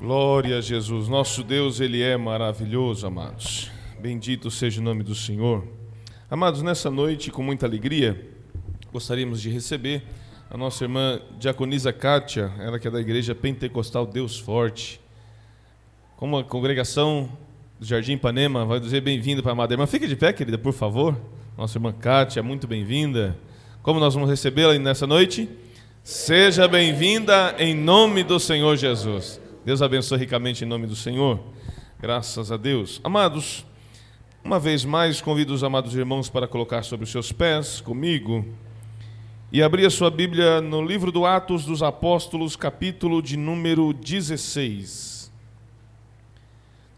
Glória a Jesus. Nosso Deus, Ele é maravilhoso, amados. Bendito seja o nome do Senhor. Amados, nessa noite, com muita alegria, gostaríamos de receber a nossa irmã Diaconisa Kátia, ela que é da Igreja Pentecostal Deus Forte. Como a congregação do Jardim Ipanema vai dizer bem-vindo para a amada irmã. Fique de pé, querida, por favor. Nossa irmã Kátia, muito bem-vinda. Como nós vamos recebê-la nessa noite? Seja bem-vinda em nome do Senhor Jesus. Deus abençoe ricamente em nome do Senhor. Graças a Deus. Amados, uma vez mais convido os amados irmãos para colocar sobre os seus pés comigo e abrir a sua Bíblia no livro do Atos dos Apóstolos, capítulo de número 16.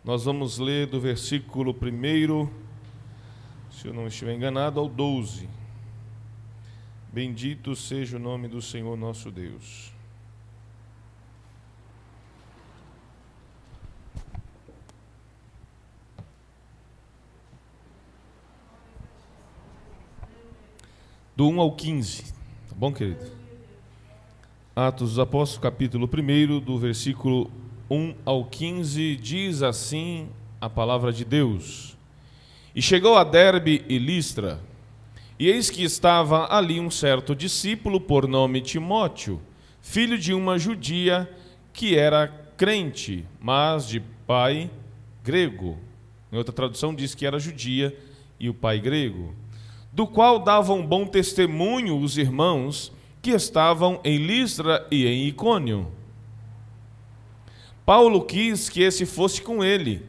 Nós vamos ler do versículo 1, se eu não estiver enganado, ao 12. Bendito seja o nome do Senhor nosso Deus. Do 1 ao 15. Tá bom, querido? Atos dos Apóstolos, capítulo 1, do versículo 1 ao 15, diz assim a palavra de Deus. E chegou a Derbe e Listra, e eis que estava ali um certo discípulo por nome Timóteo, filho de uma judia que era crente, mas de pai grego. Em outra tradução diz que era judia e o pai grego, do qual davam bom testemunho os irmãos que estavam em Listra e em Icônio. Paulo quis que esse fosse com ele,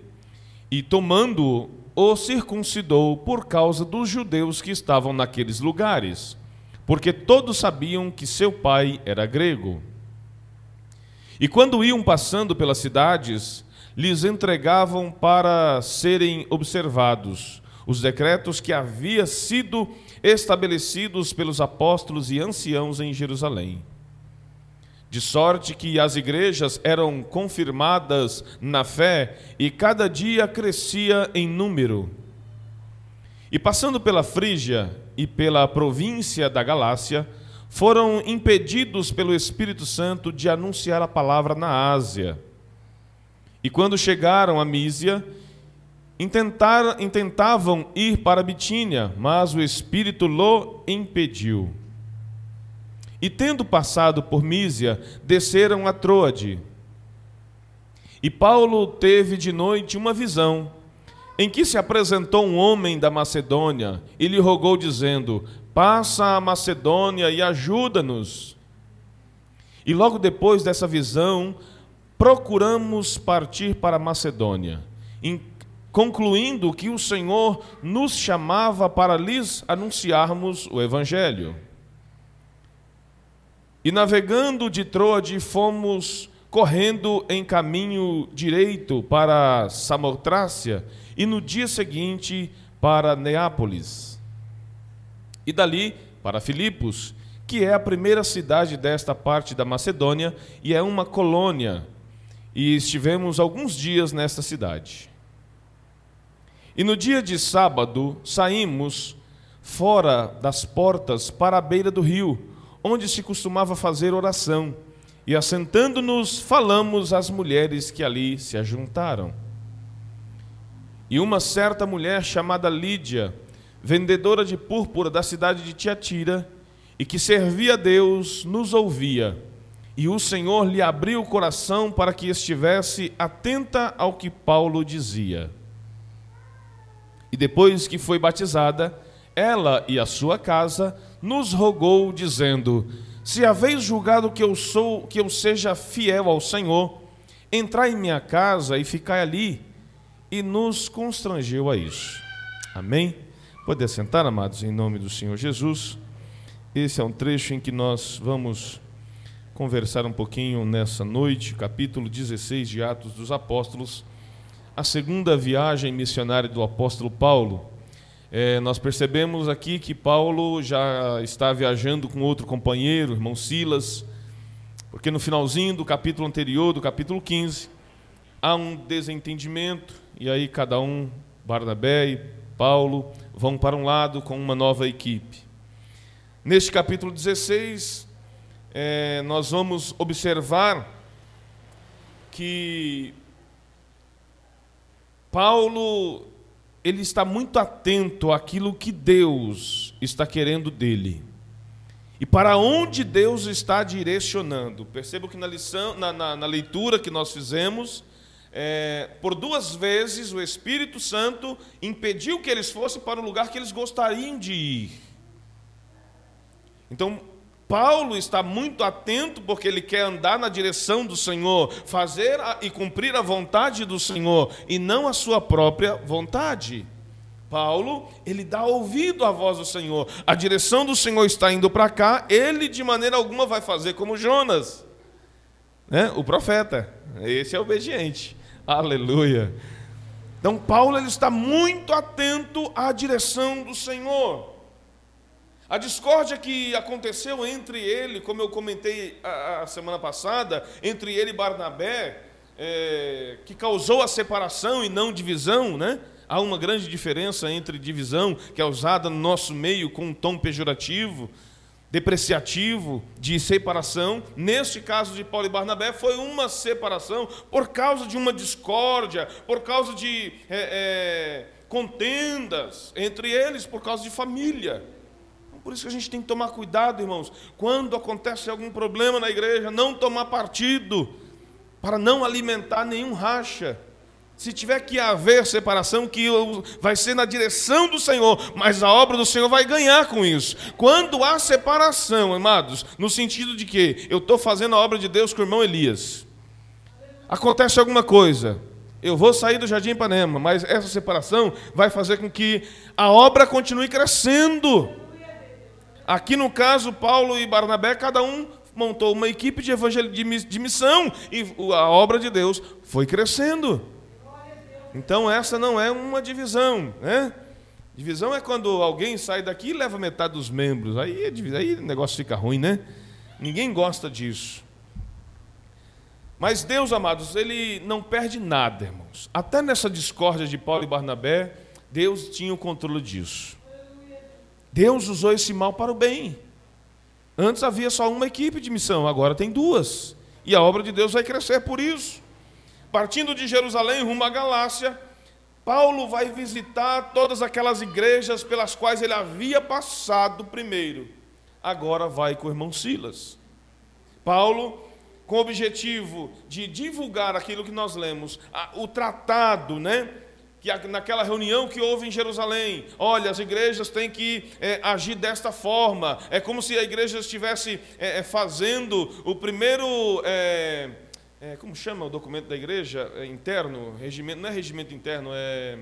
e tomando-o, o circuncidou por causa dos judeus que estavam naqueles lugares, porque todos sabiam que seu pai era grego. E quando iam passando pelas cidades, lhes entregavam para serem observados os decretos que havia sido estabelecidos pelos apóstolos e anciãos em Jerusalém. De sorte que as igrejas eram confirmadas na fé e cada dia crescia em número. E passando pela Frígia e pela província da Galácia, foram impedidos pelo Espírito Santo de anunciar a palavra na Ásia. E quando chegaram a Mísia, intentaram, intentavam ir para Bitínia, mas o Espírito lo impediu. E tendo passado por Mísia, desceram a Troade. E Paulo teve de noite uma visão, em que se apresentou um homem da Macedônia e lhe rogou, dizendo: Passa a Macedônia e ajuda-nos. E logo depois dessa visão, procuramos partir para a Macedônia, concluindo que o Senhor nos chamava para lhes anunciarmos o Evangelho. E navegando de Troade, fomos correndo em caminho direito para Samotrácia e no dia seguinte para Neápolis. E dali para Filipos, que é a primeira cidade desta parte da Macedônia e é uma colônia. E estivemos alguns dias nesta cidade. E no dia de sábado saímos fora das portas para a beira do rio onde se costumava fazer oração, e assentando-nos, falamos às mulheres que ali se ajuntaram. E uma certa mulher chamada Lídia, vendedora de púrpura da cidade de Tiatira, e que servia a Deus, nos ouvia. E o Senhor lhe abriu o coração para que estivesse atenta ao que Paulo dizia. E depois que foi batizada, ela e a sua casa nos rogou dizendo: Se haveis julgado que eu sou, que eu seja fiel ao Senhor, entrai em minha casa e ficai ali. E nos constrangeu a isso. Amém? Pode sentar, amados, em nome do Senhor Jesus. Esse é um trecho em que nós vamos conversar um pouquinho nessa noite, capítulo 16 de Atos dos Apóstolos, a segunda viagem missionária do apóstolo Paulo. É, nós percebemos aqui que Paulo já está viajando com outro companheiro, irmão Silas, porque no finalzinho do capítulo anterior, do capítulo 15, há um desentendimento, e aí cada um, Barnabé e Paulo, vão para um lado com uma nova equipe. Neste capítulo 16, é, nós vamos observar que Paulo ele está muito atento àquilo que Deus está querendo dele. E para onde Deus está direcionando. Percebo que na, lição, na, na, na leitura que nós fizemos, é, por duas vezes o Espírito Santo impediu que eles fossem para o lugar que eles gostariam de ir. Então, Paulo está muito atento porque ele quer andar na direção do Senhor, fazer e cumprir a vontade do Senhor e não a sua própria vontade. Paulo, ele dá ouvido à voz do Senhor. A direção do Senhor está indo para cá, ele de maneira alguma vai fazer como Jonas, né? o profeta. Esse é obediente. Aleluia. Então, Paulo ele está muito atento à direção do Senhor. A discórdia que aconteceu entre ele, como eu comentei a, a semana passada, entre ele e Barnabé, é, que causou a separação e não divisão, né? Há uma grande diferença entre divisão, que é usada no nosso meio com um tom pejorativo, depreciativo, de separação. Neste caso de Paulo e Barnabé, foi uma separação por causa de uma discórdia, por causa de é, é, contendas entre eles, por causa de família. Por isso que a gente tem que tomar cuidado, irmãos, quando acontece algum problema na igreja, não tomar partido, para não alimentar nenhum racha. Se tiver que haver separação, que vai ser na direção do Senhor, mas a obra do Senhor vai ganhar com isso. Quando há separação, amados, no sentido de que eu estou fazendo a obra de Deus com o irmão Elias, acontece alguma coisa, eu vou sair do Jardim Ipanema, mas essa separação vai fazer com que a obra continue crescendo. Aqui no caso, Paulo e Barnabé, cada um montou uma equipe de, de missão e a obra de Deus foi crescendo. Então essa não é uma divisão, né? Divisão é quando alguém sai daqui e leva metade dos membros. Aí, é aí o negócio fica ruim, né? Ninguém gosta disso. Mas Deus, amados, ele não perde nada, irmãos. Até nessa discórdia de Paulo e Barnabé, Deus tinha o controle disso. Deus usou esse mal para o bem. Antes havia só uma equipe de missão, agora tem duas. E a obra de Deus vai crescer por isso. Partindo de Jerusalém rumo à Galácia, Paulo vai visitar todas aquelas igrejas pelas quais ele havia passado primeiro. Agora vai com o irmão Silas. Paulo, com o objetivo de divulgar aquilo que nós lemos, o tratado, né? Que naquela reunião que houve em Jerusalém, olha, as igrejas têm que é, agir desta forma. É como se a igreja estivesse é, fazendo o primeiro é, como chama o documento da igreja? Interno, regimento, não é regimento interno, é.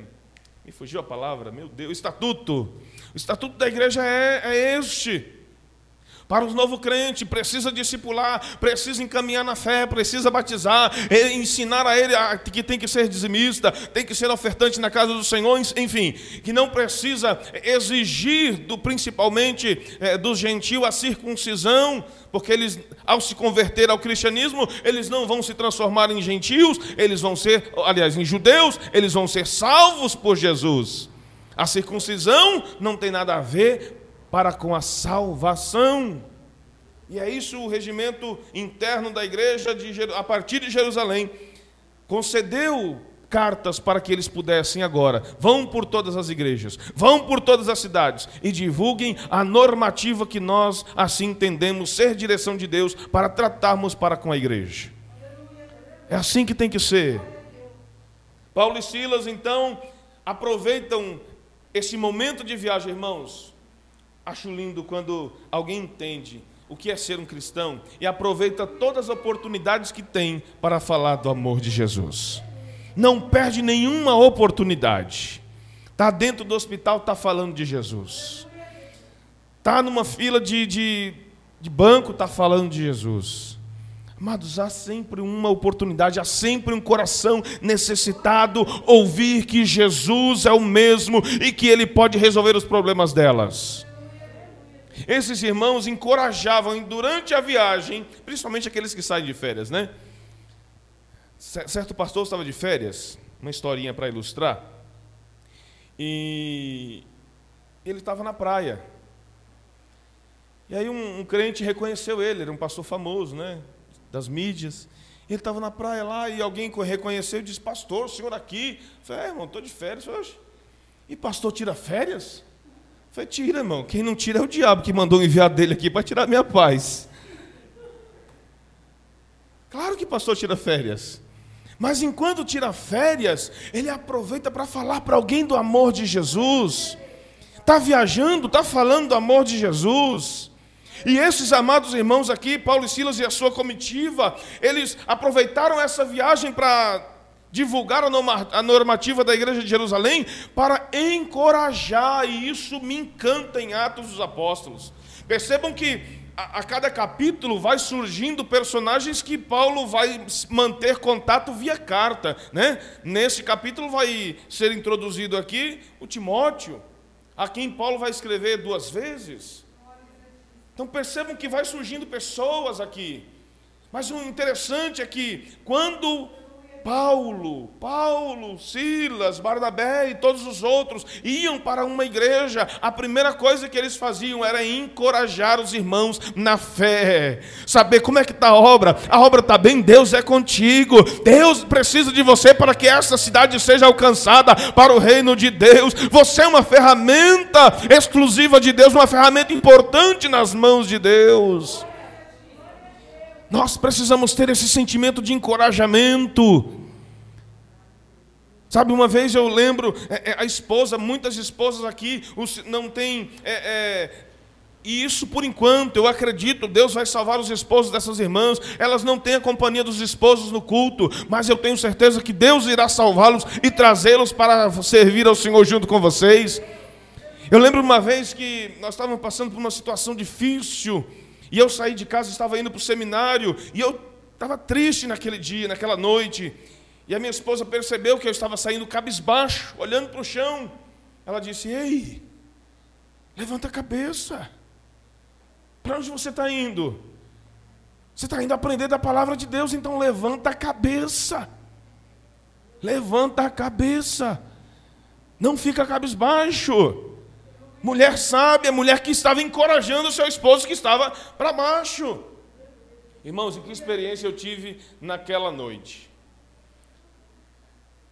Me fugiu a palavra, meu Deus, estatuto. O estatuto da igreja é, é este. Para os novo crente, precisa discipular, precisa encaminhar na fé, precisa batizar, ensinar a ele que tem que ser dizimista, tem que ser ofertante na casa do Senhor, enfim, que não precisa exigir do principalmente é, do gentil a circuncisão, porque eles, ao se converter ao cristianismo, eles não vão se transformar em gentios, eles vão ser, aliás, em judeus, eles vão ser salvos por Jesus. A circuncisão não tem nada a ver para com a salvação. E é isso o regimento interno da igreja, de, a partir de Jerusalém, concedeu cartas para que eles pudessem agora. Vão por todas as igrejas, vão por todas as cidades e divulguem a normativa que nós assim entendemos ser direção de Deus para tratarmos para com a igreja. É assim que tem que ser. Paulo e Silas então aproveitam esse momento de viagem, irmãos, Acho lindo quando alguém entende o que é ser um cristão e aproveita todas as oportunidades que tem para falar do amor de Jesus. Não perde nenhuma oportunidade. Está dentro do hospital, está falando de Jesus. Está numa fila de, de, de banco, está falando de Jesus. Amados, há sempre uma oportunidade, há sempre um coração necessitado ouvir que Jesus é o mesmo e que Ele pode resolver os problemas delas. Esses irmãos encorajavam durante a viagem, principalmente aqueles que saem de férias, né? Certo pastor estava de férias, uma historinha para ilustrar, e ele estava na praia. E aí um, um, crente reconheceu ele, era um pastor famoso, né? Das mídias. ele estava na praia lá e alguém reconheceu e disse: Pastor, o senhor aqui? Eu falei: É, irmão, estou de férias hoje. E pastor tira férias? Falei: Tira, irmão. Quem não tira é o diabo que mandou enviar dele aqui para tirar minha paz. Claro que pastor tira férias. Mas enquanto tira férias, ele aproveita para falar para alguém do amor de Jesus. Está viajando, está falando do amor de Jesus. E esses amados irmãos aqui, Paulo e Silas e a sua comitiva, eles aproveitaram essa viagem para divulgar a normativa da igreja de Jerusalém, para encorajar, e isso me encanta em Atos dos Apóstolos. Percebam que a, a cada capítulo vai surgindo personagens que Paulo vai manter contato via carta. Né? Nesse capítulo vai ser introduzido aqui o Timóteo, a quem Paulo vai escrever duas vezes. Então percebam que vai surgindo pessoas aqui. Mas o interessante é que quando Paulo, Paulo, Silas, Barnabé e todos os outros iam para uma igreja, a primeira coisa que eles faziam era encorajar os irmãos na fé, saber como é que está a obra, a obra está bem, Deus é contigo, Deus precisa de você para que essa cidade seja alcançada para o reino de Deus, você é uma ferramenta exclusiva de Deus, uma ferramenta importante nas mãos de Deus. Nós precisamos ter esse sentimento de encorajamento. Sabe, uma vez eu lembro, é, é, a esposa, muitas esposas aqui não têm. É, é, e isso por enquanto, eu acredito, Deus vai salvar os esposos dessas irmãs. Elas não têm a companhia dos esposos no culto, mas eu tenho certeza que Deus irá salvá-los e trazê-los para servir ao Senhor junto com vocês. Eu lembro uma vez que nós estávamos passando por uma situação difícil. E eu saí de casa, estava indo para o seminário, e eu estava triste naquele dia, naquela noite. E a minha esposa percebeu que eu estava saindo cabisbaixo, olhando para o chão. Ela disse: Ei, levanta a cabeça. Para onde você está indo? Você está indo aprender da palavra de Deus, então levanta a cabeça. Levanta a cabeça. Não fica cabisbaixo. Mulher sábia, mulher que estava encorajando o seu esposo que estava para baixo. Irmãos, e que experiência eu tive naquela noite.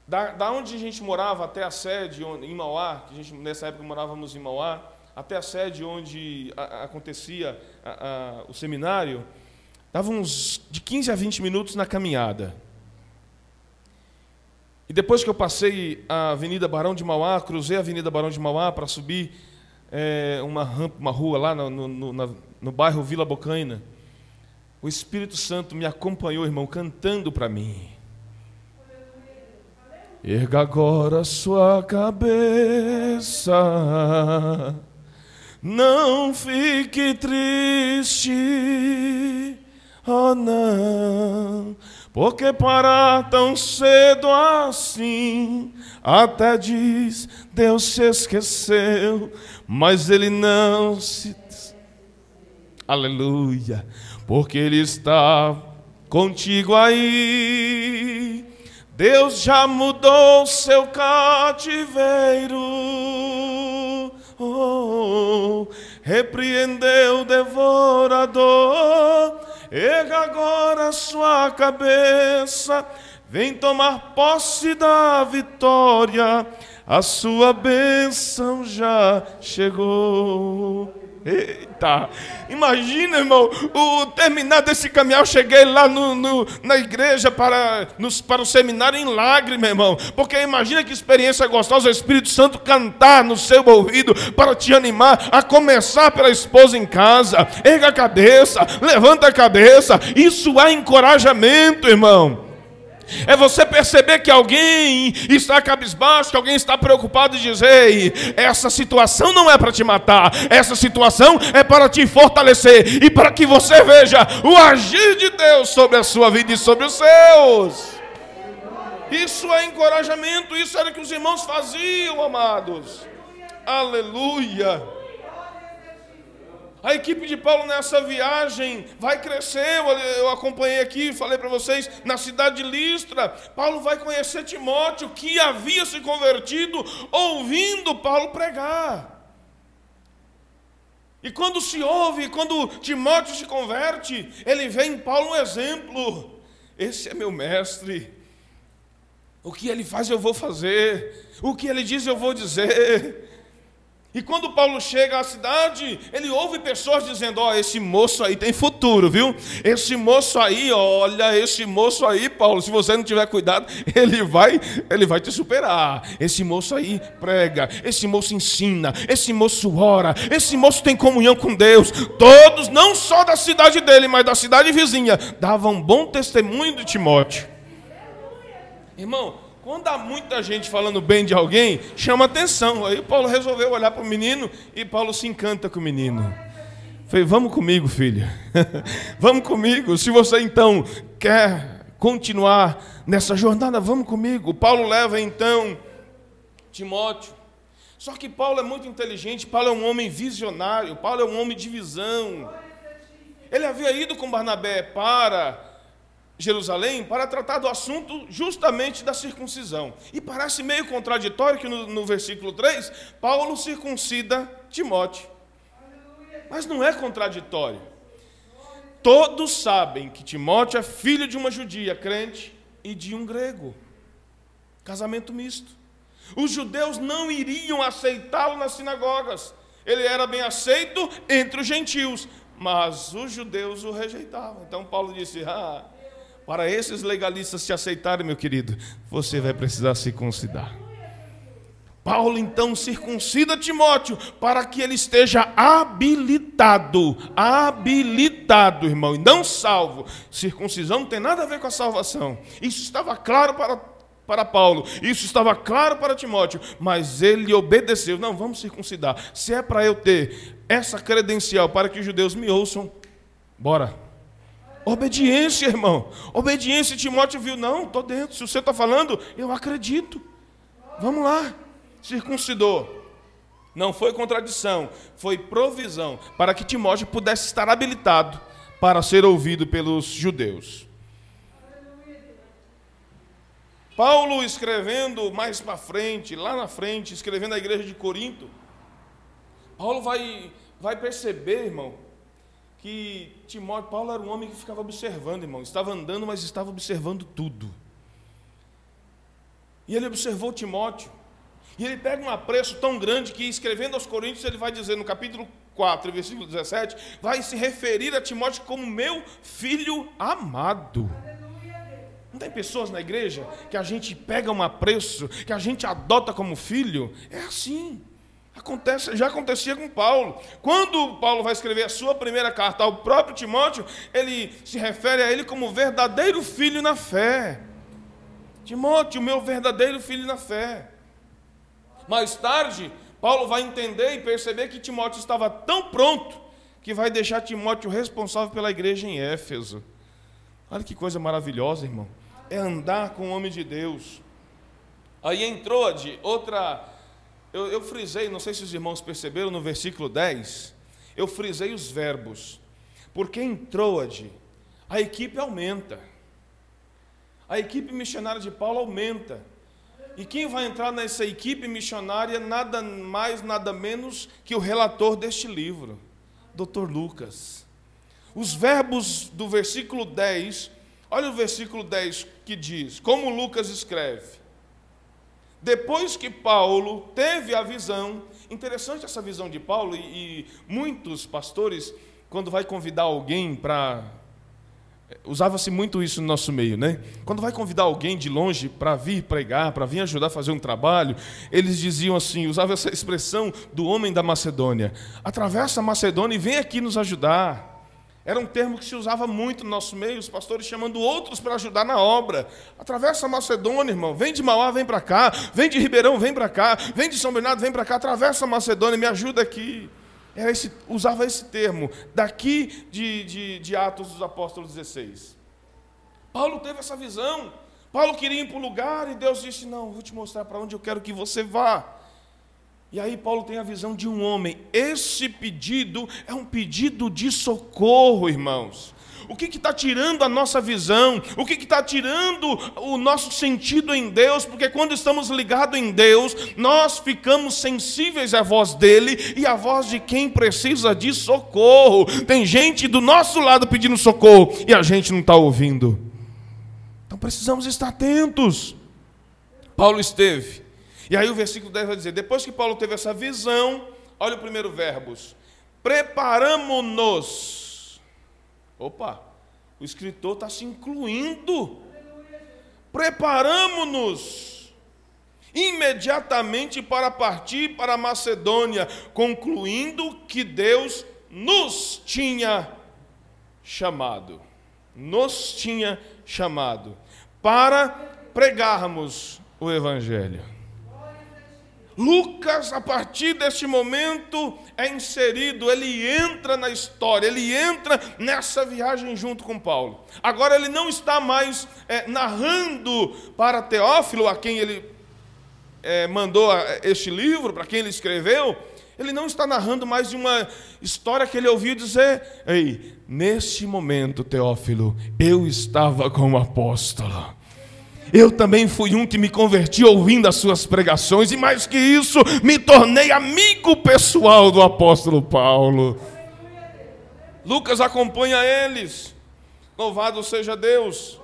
Da, da onde a gente morava até a sede, em Mauá, que a gente, nessa época morávamos em Mauá, até a sede onde a, acontecia a, a, o seminário, dava uns de 15 a 20 minutos na caminhada. E depois que eu passei a Avenida Barão de Mauá, cruzei a Avenida Barão de Mauá para subir é, uma rampa, uma rua lá no, no, no, no bairro Vila Bocaina, o Espírito Santo me acompanhou, irmão, cantando para mim. Erga agora sua cabeça, não fique triste, oh não, porque parar tão cedo assim, até diz Deus se esqueceu, mas Ele não se. Aleluia, porque Ele está contigo aí. Deus já mudou seu cativeiro. Oh, repreendeu o devorador. Erga agora sua cabeça. Vem tomar posse da vitória. A sua bênção já chegou. Eita, imagina, irmão, o terminar desse caminhar, eu cheguei lá no, no, na igreja para, nos, para o seminário em lágrima, irmão, porque imagina que experiência gostosa o Espírito Santo cantar no seu ouvido para te animar a começar pela esposa em casa. Erga a cabeça, levanta a cabeça, isso é encorajamento, irmão. É você perceber que alguém está cabisbaixo, que alguém está preocupado e dizer: essa situação não é para te matar, essa situação é para te fortalecer e para que você veja o agir de Deus sobre a sua vida e sobre os seus. Isso é encorajamento, isso era o que os irmãos faziam, amados. Aleluia. A equipe de Paulo nessa viagem vai crescer. Eu acompanhei aqui, falei para vocês, na cidade de Listra. Paulo vai conhecer Timóteo, que havia se convertido ouvindo Paulo pregar. E quando se ouve, quando Timóteo se converte, ele vê em Paulo um exemplo. esse é meu mestre. O que ele faz, eu vou fazer. O que ele diz, eu vou dizer. E quando Paulo chega à cidade, ele ouve pessoas dizendo: Ó, oh, esse moço aí tem futuro, viu? Esse moço aí, olha, esse moço aí, Paulo, se você não tiver cuidado, ele vai, ele vai te superar. Esse moço aí prega, esse moço ensina, esse moço ora, esse moço tem comunhão com Deus. Todos, não só da cidade dele, mas da cidade vizinha, davam bom testemunho de Timóteo. Irmão, quando há muita gente falando bem de alguém, chama atenção. Aí Paulo resolveu olhar para o menino e Paulo se encanta com o menino. Falei, vamos comigo, filha. vamos comigo. Se você então quer continuar nessa jornada, vamos comigo. Paulo leva então Timóteo. Só que Paulo é muito inteligente, Paulo é um homem visionário, Paulo é um homem de visão. Ele havia ido com Barnabé para Jerusalém para tratar do assunto justamente da circuncisão. E parece meio contraditório que no, no versículo 3, Paulo circuncida Timóteo. Mas não é contraditório. Todos sabem que Timóteo é filho de uma judia crente e de um grego. Casamento misto. Os judeus não iriam aceitá-lo nas sinagogas. Ele era bem aceito entre os gentios, mas os judeus o rejeitavam. Então Paulo disse: Ah, para esses legalistas te aceitarem, meu querido, você vai precisar circuncidar. Paulo então circuncida Timóteo para que ele esteja habilitado, habilitado, irmão, e não salvo. Circuncisão não tem nada a ver com a salvação. Isso estava claro para, para Paulo, isso estava claro para Timóteo, mas ele obedeceu. Não, vamos circuncidar. Se é para eu ter essa credencial para que os judeus me ouçam, bora. Obediência, irmão. Obediência. Timóteo viu, não, estou dentro. Se você está falando, eu acredito. Vamos lá. Circuncidou. Não foi contradição, foi provisão para que Timóteo pudesse estar habilitado para ser ouvido pelos judeus. Paulo escrevendo mais para frente, lá na frente, escrevendo a igreja de Corinto, Paulo vai, vai perceber, irmão, que Timóteo, Paulo era um homem que ficava observando, irmão. Estava andando, mas estava observando tudo. E ele observou Timóteo. E ele pega um apreço tão grande que, escrevendo aos Coríntios, ele vai dizer no capítulo 4, versículo 17, vai se referir a Timóteo como meu filho amado. Não tem pessoas na igreja que a gente pega um apreço, que a gente adota como filho? É assim. Acontece, já acontecia com Paulo. Quando Paulo vai escrever a sua primeira carta ao próprio Timóteo, ele se refere a ele como verdadeiro filho na fé. Timóteo, meu verdadeiro filho na fé. Mais tarde, Paulo vai entender e perceber que Timóteo estava tão pronto que vai deixar Timóteo responsável pela igreja em Éfeso. Olha que coisa maravilhosa, irmão. É andar com o homem de Deus. Aí entrou de outra eu, eu frisei, não sei se os irmãos perceberam, no versículo 10, eu frisei os verbos. Porque em Troade, a equipe aumenta. A equipe missionária de Paulo aumenta. E quem vai entrar nessa equipe missionária, nada mais, nada menos que o relator deste livro, Dr. Lucas. Os verbos do versículo 10, olha o versículo 10 que diz: Como Lucas escreve: depois que Paulo teve a visão, interessante essa visão de Paulo, e, e muitos pastores, quando vai convidar alguém para. Usava-se muito isso no nosso meio, né? Quando vai convidar alguém de longe para vir pregar, para vir ajudar a fazer um trabalho, eles diziam assim, usavam essa expressão do homem da Macedônia: atravessa a Macedônia e vem aqui nos ajudar. Era um termo que se usava muito no nosso meio, os pastores chamando outros para ajudar na obra. Atravessa a Macedônia, irmão. Vem de Mauá, vem para cá. Vem de Ribeirão, vem para cá. Vem de São Bernardo, vem para cá. Atravessa a Macedônia, me ajuda aqui. Era esse, usava esse termo, daqui de, de, de Atos dos Apóstolos 16. Paulo teve essa visão. Paulo queria ir para o lugar e Deus disse: Não, vou te mostrar para onde eu quero que você vá. E aí Paulo tem a visão de um homem. Esse pedido é um pedido de socorro, irmãos. O que está tirando a nossa visão? O que está tirando o nosso sentido em Deus? Porque quando estamos ligados em Deus, nós ficamos sensíveis à voz dele e à voz de quem precisa de socorro. Tem gente do nosso lado pedindo socorro e a gente não está ouvindo. precisamos estar atentos. Paulo esteve. E aí o versículo 10 vai dizer: depois que Paulo teve essa visão, olha o primeiro verbos. Preparamos-nos. Opa, o escritor está se incluindo. Preparamos-nos imediatamente para partir para a Macedônia, concluindo que Deus nos tinha chamado. Nos tinha chamado para pregarmos o Evangelho. Lucas, a partir deste momento, é inserido, ele entra na história, ele entra nessa viagem junto com Paulo. Agora, ele não está mais é, narrando para Teófilo, a quem ele é, mandou este livro, para quem ele escreveu, ele não está narrando mais de uma história que ele ouviu dizer: Ei, neste momento, Teófilo, eu estava com o apóstolo. Eu também fui um que me converti ouvindo as suas pregações, e mais que isso, me tornei amigo pessoal do apóstolo Paulo. Lucas acompanha eles, louvado seja Deus.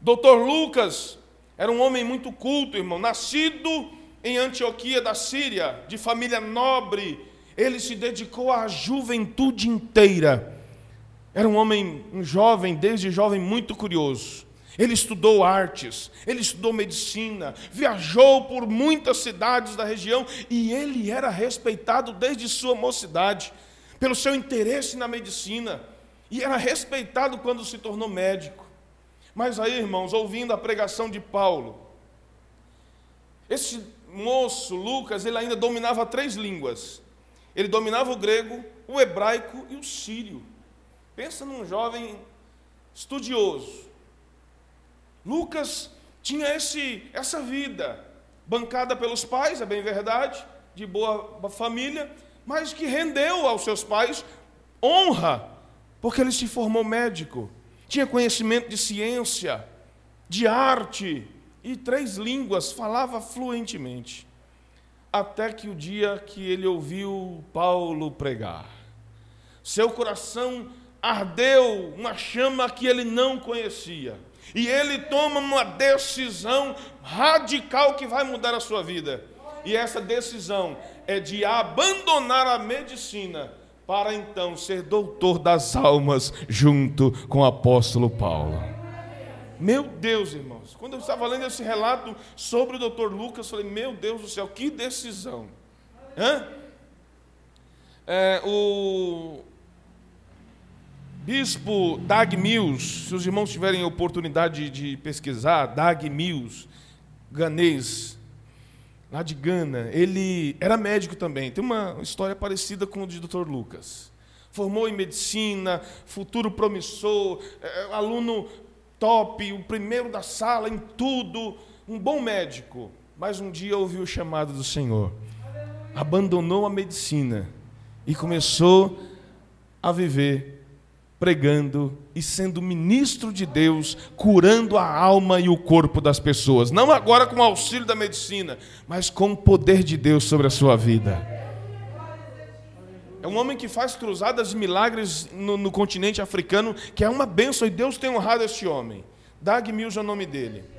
Doutor Lucas era um homem muito culto, irmão, nascido em Antioquia da Síria, de família nobre. Ele se dedicou à juventude inteira. Era um homem, um jovem, desde jovem, muito curioso. Ele estudou artes, ele estudou medicina, viajou por muitas cidades da região e ele era respeitado desde sua mocidade, pelo seu interesse na medicina, e era respeitado quando se tornou médico. Mas aí, irmãos, ouvindo a pregação de Paulo, esse moço, Lucas, ele ainda dominava três línguas. Ele dominava o grego, o hebraico e o sírio. Pensa num jovem estudioso Lucas tinha esse, essa vida, bancada pelos pais, é bem verdade, de boa família, mas que rendeu aos seus pais honra, porque ele se formou médico, tinha conhecimento de ciência, de arte e três línguas, falava fluentemente. Até que o dia que ele ouviu Paulo pregar, seu coração ardeu uma chama que ele não conhecia e ele toma uma decisão radical que vai mudar a sua vida. E essa decisão é de abandonar a medicina para então ser doutor das almas junto com o apóstolo Paulo. Meu Deus, irmãos, quando eu estava lendo esse relato sobre o doutor Lucas, eu falei: Meu Deus do céu, que decisão! Hã? É, o, Bispo Dag Mills, se os irmãos tiverem oportunidade de pesquisar, Dag Mills, ganês, lá de Gana, ele era médico também. Tem uma história parecida com o de Dr. Lucas. Formou em medicina, futuro promissor, é, é, aluno top, o primeiro da sala em tudo, um bom médico. Mas um dia ouviu o chamado do Senhor, abandonou a medicina e começou a viver pregando e sendo ministro de Deus, curando a alma e o corpo das pessoas. Não agora com o auxílio da medicina, mas com o poder de Deus sobre a sua vida. É um homem que faz cruzadas e milagres no, no continente africano, que é uma bênção, e Deus tem honrado este homem. Dag Mills é o nome dele.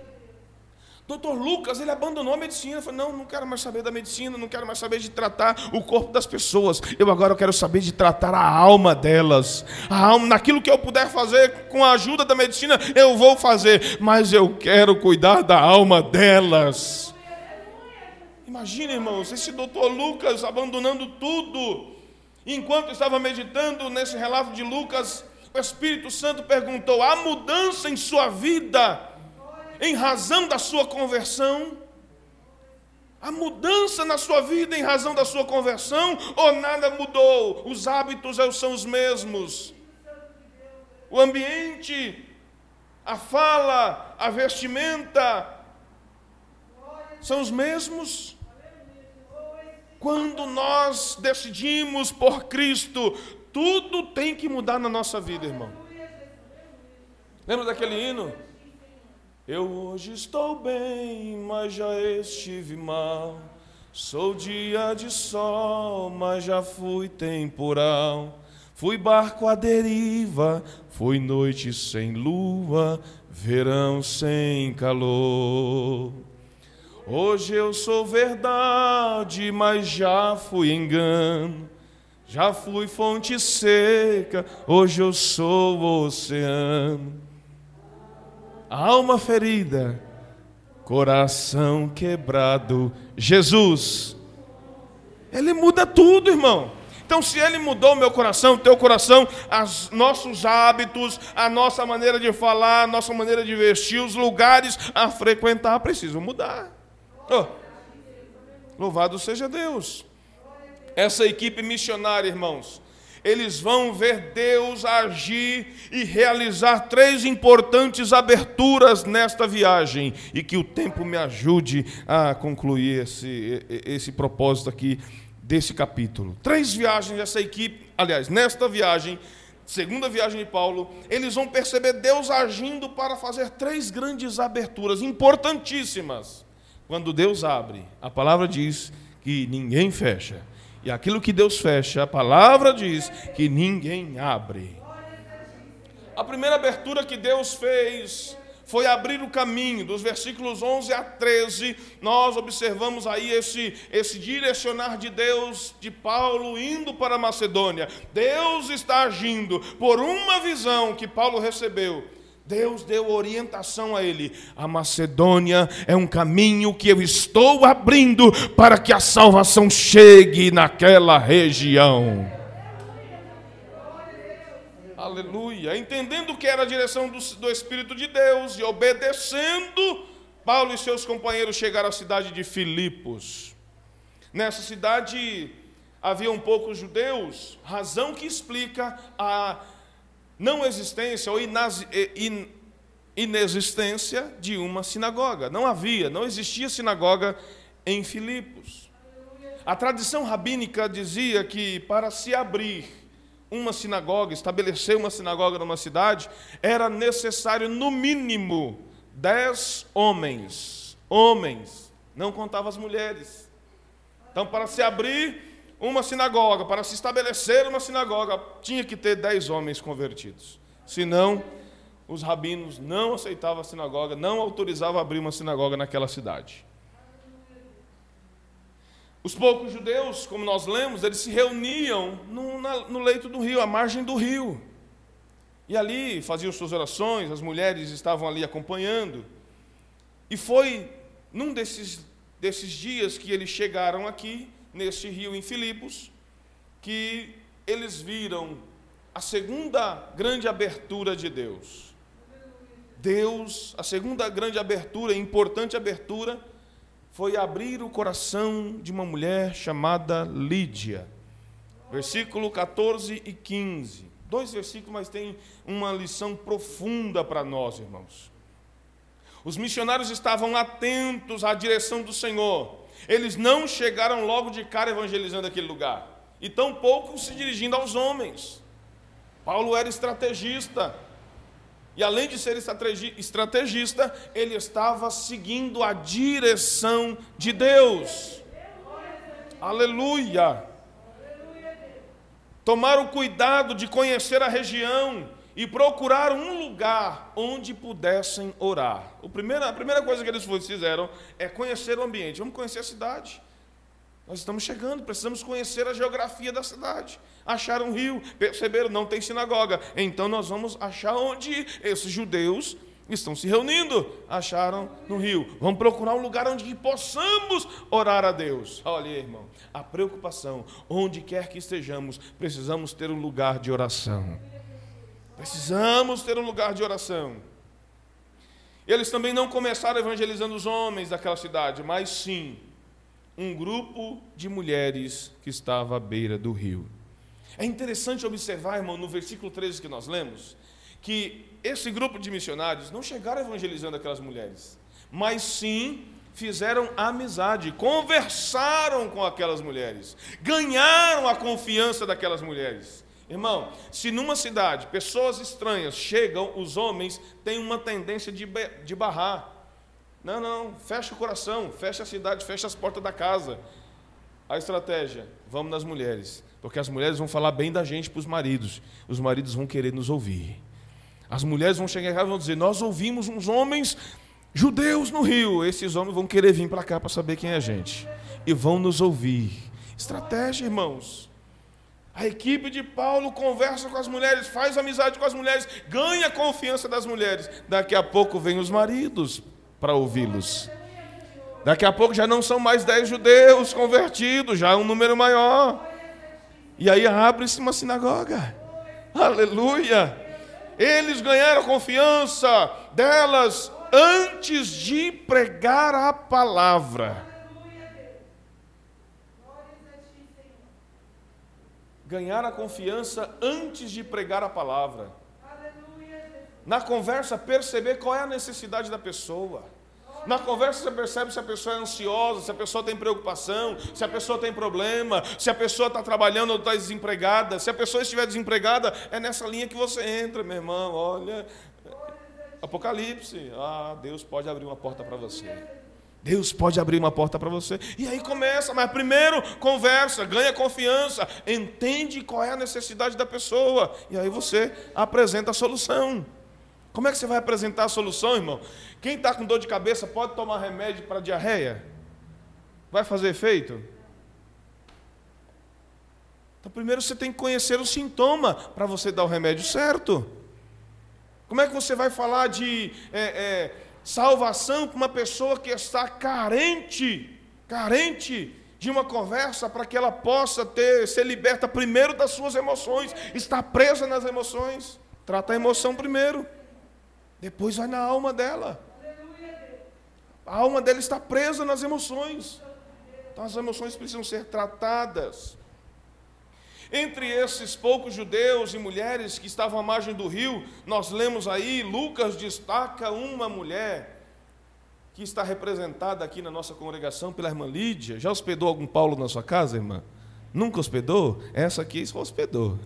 Doutor Lucas, ele abandonou a medicina. Falou: Não, não quero mais saber da medicina, não quero mais saber de tratar o corpo das pessoas. Eu agora quero saber de tratar a alma delas. A alma, naquilo que eu puder fazer com a ajuda da medicina, eu vou fazer. Mas eu quero cuidar da alma delas. Imagina, irmãos, esse doutor Lucas abandonando tudo. Enquanto estava meditando nesse relato de Lucas, o Espírito Santo perguntou: há mudança em sua vida? Em razão da sua conversão? A mudança na sua vida em razão da sua conversão ou nada mudou? Os hábitos são os mesmos. O ambiente, a fala, a vestimenta são os mesmos. Quando nós decidimos por Cristo, tudo tem que mudar na nossa vida, irmão. Lembra daquele hino? Eu hoje estou bem, mas já estive mal. Sou dia de sol, mas já fui temporal. Fui barco à deriva, foi noite sem lua, verão sem calor. Hoje eu sou verdade, mas já fui engano. Já fui fonte seca, hoje eu sou oceano. Alma ferida, coração quebrado. Jesus, Ele muda tudo, irmão. Então, se Ele mudou meu coração, teu coração, os nossos hábitos, a nossa maneira de falar, a nossa maneira de vestir, os lugares a frequentar precisam mudar. Oh, louvado seja Deus. Essa equipe missionária, irmãos, eles vão ver Deus agir e realizar três importantes aberturas nesta viagem e que o tempo me ajude a concluir esse, esse propósito aqui desse capítulo. Três viagens dessa equipe, aliás, nesta viagem, segunda viagem de Paulo, eles vão perceber Deus agindo para fazer três grandes aberturas importantíssimas. Quando Deus abre, a palavra diz que ninguém fecha. E aquilo que Deus fecha, a palavra diz que ninguém abre. A primeira abertura que Deus fez foi abrir o caminho, dos versículos 11 a 13, nós observamos aí esse, esse direcionar de Deus, de Paulo indo para Macedônia. Deus está agindo por uma visão que Paulo recebeu. Deus deu orientação a ele. A Macedônia é um caminho que eu estou abrindo para que a salvação chegue naquela região. Aleluia. Entendendo que era a direção do, do Espírito de Deus e obedecendo, Paulo e seus companheiros chegaram à cidade de Filipos. Nessa cidade um poucos judeus, razão que explica a não existência ou inexistência de uma sinagoga. Não havia, não existia sinagoga em Filipos. A tradição rabínica dizia que para se abrir uma sinagoga, estabelecer uma sinagoga numa cidade, era necessário, no mínimo, dez homens. Homens, não contava as mulheres. Então, para se abrir uma sinagoga, para se estabelecer uma sinagoga, tinha que ter dez homens convertidos. Senão, os rabinos não aceitavam a sinagoga, não autorizavam abrir uma sinagoga naquela cidade. Os poucos judeus, como nós lemos, eles se reuniam no, na, no leito do rio, à margem do rio. E ali faziam suas orações, as mulheres estavam ali acompanhando. E foi num desses, desses dias que eles chegaram aqui, neste rio em Filipos, que eles viram a segunda grande abertura de Deus. Deus, a segunda grande abertura, importante abertura, foi abrir o coração de uma mulher chamada Lídia. Versículo 14 e 15. Dois versículos, mas tem uma lição profunda para nós, irmãos. Os missionários estavam atentos à direção do Senhor. Eles não chegaram logo de cara evangelizando aquele lugar, e tampouco se dirigindo aos homens. Paulo era estrategista, e além de ser estrategista, ele estava seguindo a direção de Deus. Aleluia! Tomar o cuidado de conhecer a região e procurar um lugar onde pudessem orar. a primeira coisa que eles fizeram é conhecer o ambiente. Vamos conhecer a cidade. Nós estamos chegando, precisamos conhecer a geografia da cidade. Acharam um rio, perceberam, não tem sinagoga. Então nós vamos achar onde esses judeus estão se reunindo. Acharam no rio. Vamos procurar um lugar onde possamos orar a Deus. Olha, irmão, a preocupação, onde quer que estejamos, precisamos ter um lugar de oração. Precisamos ter um lugar de oração. Eles também não começaram evangelizando os homens daquela cidade, mas sim um grupo de mulheres que estava à beira do rio. É interessante observar, irmão, no versículo 13 que nós lemos, que esse grupo de missionários não chegaram evangelizando aquelas mulheres, mas sim fizeram amizade, conversaram com aquelas mulheres, ganharam a confiança daquelas mulheres. Irmão, se numa cidade pessoas estranhas chegam, os homens têm uma tendência de, de barrar. Não, não, fecha o coração, fecha a cidade, fecha as portas da casa. A estratégia, vamos nas mulheres, porque as mulheres vão falar bem da gente para os maridos, os maridos vão querer nos ouvir. As mulheres vão chegar em casa e vão dizer: Nós ouvimos uns homens judeus no rio, esses homens vão querer vir para cá para saber quem é a gente, e vão nos ouvir. Estratégia, irmãos. A equipe de Paulo conversa com as mulheres, faz amizade com as mulheres, ganha a confiança das mulheres. Daqui a pouco vem os maridos para ouvi-los. Daqui a pouco já não são mais dez judeus convertidos, já é um número maior. E aí abre-se uma sinagoga. Aleluia! Eles ganharam a confiança delas antes de pregar a palavra. Ganhar a confiança antes de pregar a palavra. Na conversa, perceber qual é a necessidade da pessoa. Na conversa você percebe se a pessoa é ansiosa, se a pessoa tem preocupação, se a pessoa tem problema, se a pessoa está trabalhando ou está desempregada. Se a pessoa estiver desempregada, é nessa linha que você entra, meu irmão. Olha, Apocalipse. Ah, Deus pode abrir uma porta para você. Deus pode abrir uma porta para você. E aí começa, mas primeiro conversa, ganha confiança, entende qual é a necessidade da pessoa. E aí você apresenta a solução. Como é que você vai apresentar a solução, irmão? Quem está com dor de cabeça pode tomar remédio para diarreia? Vai fazer efeito? Então, primeiro você tem que conhecer o sintoma para você dar o remédio certo. Como é que você vai falar de é, é, salvação para uma pessoa que está carente, carente de uma conversa para que ela possa ter ser liberta primeiro das suas emoções, está presa nas emoções. Trata a emoção primeiro. Depois vai na alma dela. A alma dela está presa nas emoções. Então as emoções precisam ser tratadas. Entre esses poucos judeus e mulheres que estavam à margem do rio, nós lemos aí, Lucas destaca uma mulher que está representada aqui na nossa congregação pela irmã Lídia. Já hospedou algum Paulo na sua casa, irmã? Nunca hospedou? Essa aqui só hospedou.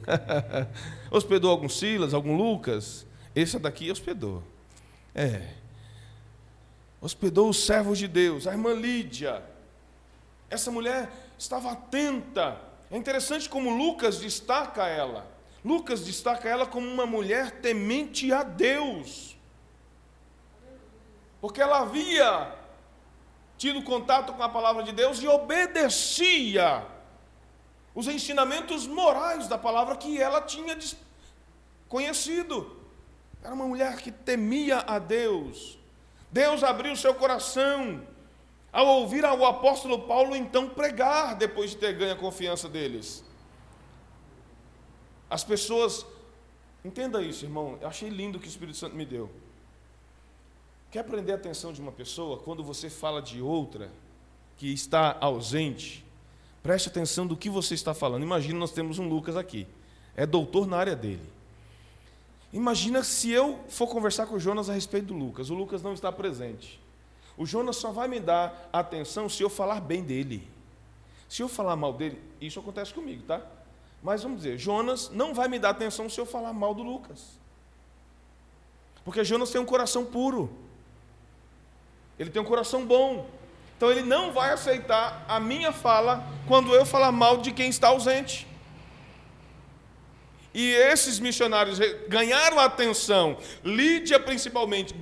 hospedou algum Silas, algum Lucas? Esse daqui hospedou. É. Hospedou os servos de Deus, a irmã Lídia. Essa mulher estava atenta é interessante como Lucas destaca ela. Lucas destaca ela como uma mulher temente a Deus. Porque ela havia tido contato com a palavra de Deus e obedecia os ensinamentos morais da palavra que ela tinha conhecido. Era uma mulher que temia a Deus. Deus abriu seu coração ao ouvir o apóstolo Paulo então pregar, depois de ter ganho a confiança deles. As pessoas, entenda isso, irmão, eu achei lindo o que o Espírito Santo me deu. Quer prender a atenção de uma pessoa quando você fala de outra que está ausente? Preste atenção do que você está falando. Imagina, nós temos um Lucas aqui, é doutor na área dele. Imagina se eu for conversar com o Jonas a respeito do Lucas, o Lucas não está presente. O Jonas só vai me dar atenção se eu falar bem dele. Se eu falar mal dele, isso acontece comigo, tá? Mas vamos dizer, Jonas não vai me dar atenção se eu falar mal do Lucas. Porque Jonas tem um coração puro. Ele tem um coração bom. Então ele não vai aceitar a minha fala quando eu falar mal de quem está ausente. E esses missionários ganharam atenção, Lídia principalmente,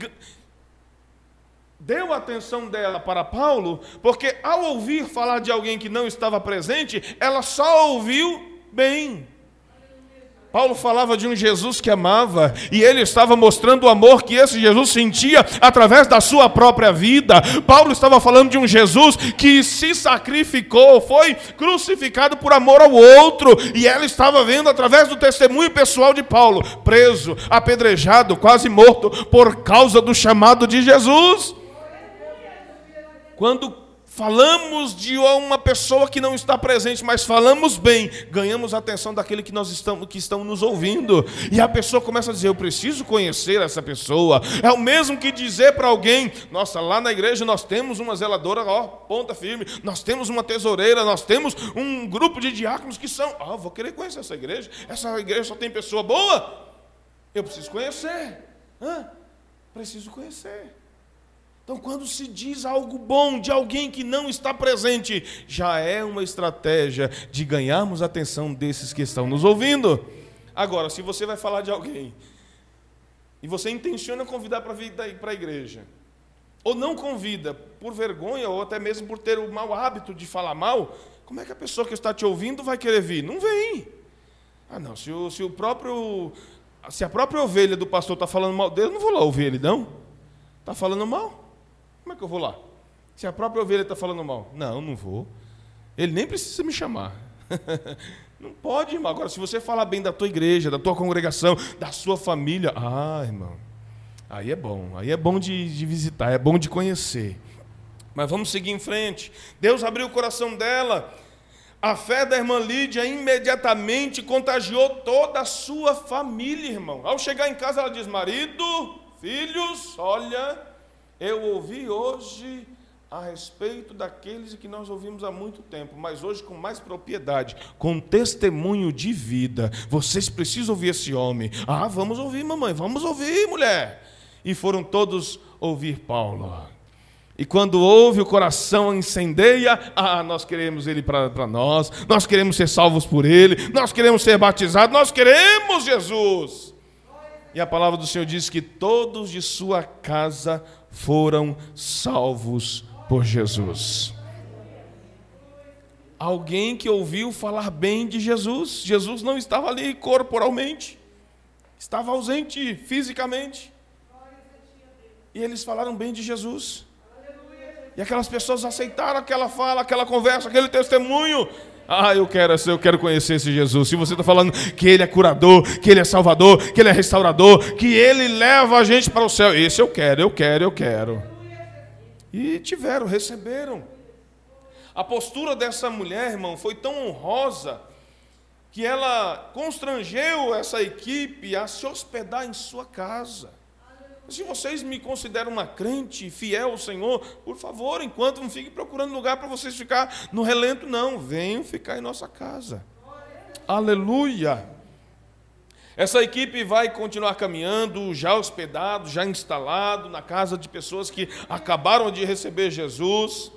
deu atenção dela para Paulo, porque ao ouvir falar de alguém que não estava presente, ela só ouviu bem. Paulo falava de um Jesus que amava, e ele estava mostrando o amor que esse Jesus sentia através da sua própria vida. Paulo estava falando de um Jesus que se sacrificou, foi crucificado por amor ao outro, e ela estava vendo através do testemunho pessoal de Paulo, preso, apedrejado, quase morto por causa do chamado de Jesus. Quando falamos de uma pessoa que não está presente, mas falamos bem, ganhamos a atenção daquele que nós estamos que estão nos ouvindo. E a pessoa começa a dizer: "Eu preciso conhecer essa pessoa". É o mesmo que dizer para alguém: "Nossa, lá na igreja nós temos uma zeladora, ó, ponta firme, nós temos uma tesoureira, nós temos um grupo de diáconos que são, ó, vou querer conhecer essa igreja. Essa igreja só tem pessoa boa. Eu preciso conhecer. Hã? Preciso conhecer. Então, quando se diz algo bom de alguém que não está presente, já é uma estratégia de ganharmos a atenção desses que estão nos ouvindo. Agora, se você vai falar de alguém e você intenciona convidar para vir para a igreja, ou não convida por vergonha ou até mesmo por ter o mau hábito de falar mal, como é que a pessoa que está te ouvindo vai querer vir? Não vem. Ah, não, se o, se o próprio. Se a própria ovelha do pastor está falando mal dele, eu não vou lá ouvir ele, não. Está falando mal? Como é que eu vou lá? Se a própria ovelha está falando mal. Não, não vou. Ele nem precisa me chamar. não pode, irmão. Agora, se você falar bem da tua igreja, da tua congregação, da sua família, ah, irmão, aí é bom. Aí é bom de, de visitar, é bom de conhecer. Mas vamos seguir em frente. Deus abriu o coração dela. A fé da irmã Lídia imediatamente contagiou toda a sua família, irmão. Ao chegar em casa, ela diz: Marido, filhos, olha, eu ouvi hoje a respeito daqueles que nós ouvimos há muito tempo, mas hoje com mais propriedade, com testemunho de vida. Vocês precisam ouvir esse homem. Ah, vamos ouvir, mamãe, vamos ouvir, mulher. E foram todos ouvir Paulo. E quando ouve, o coração incendeia. Ah, nós queremos ele para nós, nós queremos ser salvos por ele, nós queremos ser batizados, nós queremos Jesus. E a palavra do Senhor diz que todos de sua casa foram salvos por Jesus. Alguém que ouviu falar bem de Jesus. Jesus não estava ali corporalmente, estava ausente fisicamente. E eles falaram bem de Jesus. E aquelas pessoas aceitaram aquela fala, aquela conversa, aquele testemunho. Ah, eu quero, eu quero conhecer esse Jesus. Se você está falando que Ele é curador, que Ele é salvador, que Ele é restaurador, que Ele leva a gente para o céu, esse eu quero, eu quero, eu quero. E tiveram, receberam. A postura dessa mulher, irmão, foi tão honrosa que ela constrangeu essa equipe a se hospedar em sua casa. Se vocês me consideram uma crente fiel ao Senhor, por favor, enquanto não fiquem procurando lugar para vocês ficar no relento, não. Venham ficar em nossa casa. Aleluia. Essa equipe vai continuar caminhando, já hospedado, já instalado na casa de pessoas que acabaram de receber Jesus.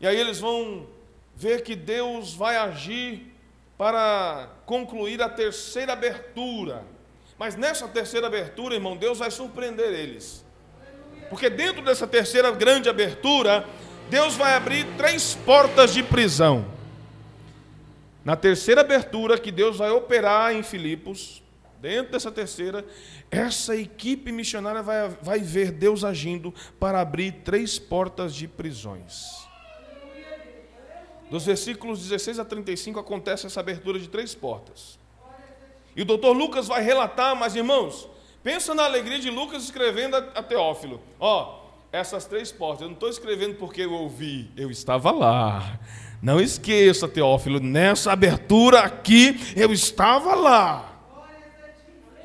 E aí eles vão ver que Deus vai agir para concluir a terceira abertura mas nessa terceira abertura, irmão, Deus vai surpreender eles. Porque dentro dessa terceira grande abertura, Deus vai abrir três portas de prisão. Na terceira abertura que Deus vai operar em Filipos, dentro dessa terceira, essa equipe missionária vai, vai ver Deus agindo para abrir três portas de prisões. Dos versículos 16 a 35 acontece essa abertura de três portas. E o doutor Lucas vai relatar, mas irmãos, pensa na alegria de Lucas escrevendo a, Teófilo. Ó, essas três portas, eu não estou escrevendo porque eu ouvi, eu estava lá. Não esqueça, Teófilo, nessa abertura aqui, eu estava lá.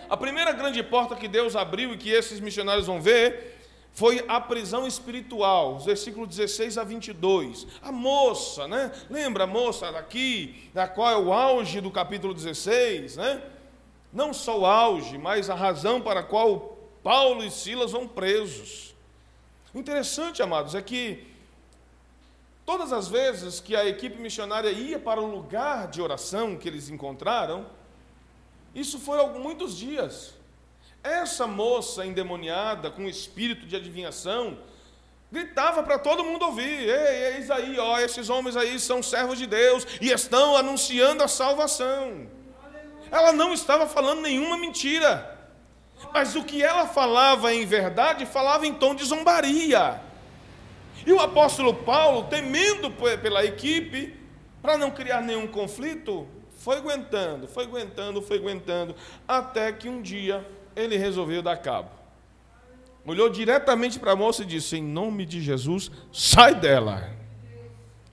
A primeira grande porta que Deus abriu e que esses missionários vão ver foi a prisão espiritual, os versículos 16 a 22. A moça, né? Lembra a moça daqui, da qual é o auge do capítulo 16, né? Não só o auge, mas a razão para a qual Paulo e Silas vão presos. O interessante, amados, é que todas as vezes que a equipe missionária ia para o lugar de oração que eles encontraram, isso foi muitos dias. Essa moça endemoniada, com espírito de adivinhação, gritava para todo mundo ouvir: Ei, eis aí, ó, esses homens aí são servos de Deus e estão anunciando a salvação. Ela não estava falando nenhuma mentira. Mas o que ela falava em verdade, falava em tom de zombaria. E o apóstolo Paulo, temendo pela equipe, para não criar nenhum conflito, foi aguentando, foi aguentando, foi aguentando, até que um dia ele resolveu dar cabo. Olhou diretamente para a moça e disse: Em nome de Jesus, sai dela.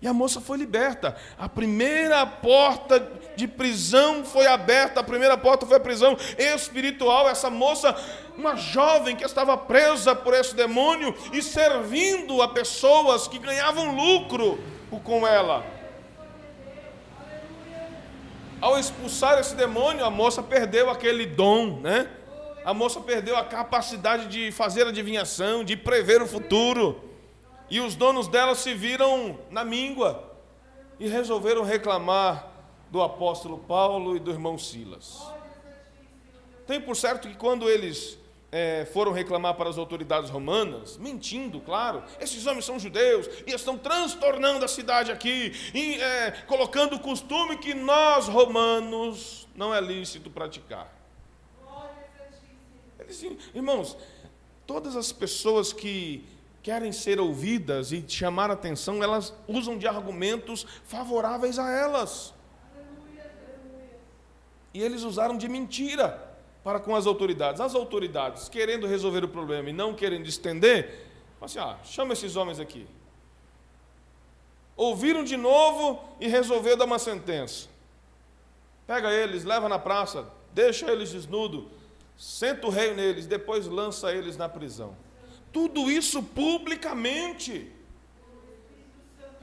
E a moça foi liberta. A primeira porta de prisão foi aberta, a primeira porta foi a prisão espiritual. Essa moça, uma jovem que estava presa por esse demônio e servindo a pessoas que ganhavam lucro com ela. Ao expulsar esse demônio, a moça perdeu aquele dom, né? A moça perdeu a capacidade de fazer adivinhação, de prever o futuro. E os donos dela se viram na míngua e resolveram reclamar do apóstolo Paulo e do irmão Silas. Tem por certo que quando eles é, foram reclamar para as autoridades romanas, mentindo, claro, esses homens são judeus e estão transtornando a cidade aqui, e, é, colocando o costume que nós romanos não é lícito praticar. Eles, irmãos, todas as pessoas que querem ser ouvidas e chamar atenção, elas usam de argumentos favoráveis a elas. E eles usaram de mentira para com as autoridades. As autoridades, querendo resolver o problema e não querendo estender, assim: ah, chama esses homens aqui. Ouviram de novo e resolveu dar uma sentença. Pega eles, leva na praça, deixa eles desnudos, senta o rei neles, depois lança eles na prisão. Tudo isso publicamente.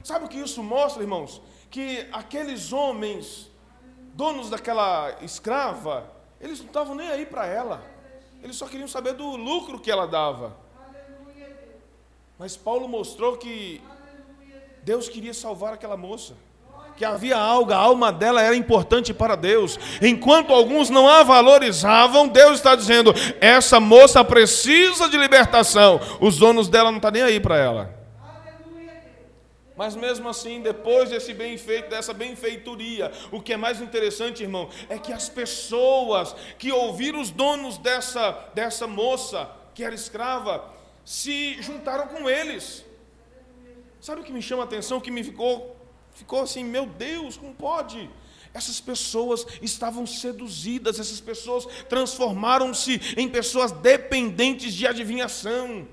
Sabe o que isso mostra, irmãos? Que aqueles homens, donos daquela escrava, eles não estavam nem aí para ela. Eles só queriam saber do lucro que ela dava. Mas Paulo mostrou que Deus queria salvar aquela moça que havia algo, a alma dela era importante para Deus. Enquanto alguns não a valorizavam, Deus está dizendo: essa moça precisa de libertação. Os donos dela não estão tá nem aí para ela. Mas mesmo assim, depois desse bem feito, dessa benfeitoria, o que é mais interessante, irmão, é que as pessoas que ouviram os donos dessa, dessa moça, que era escrava, se juntaram com eles. Sabe o que me chama a atenção, o que me ficou Ficou assim, meu Deus, como pode? Essas pessoas estavam seduzidas, essas pessoas transformaram-se em pessoas dependentes de adivinhação.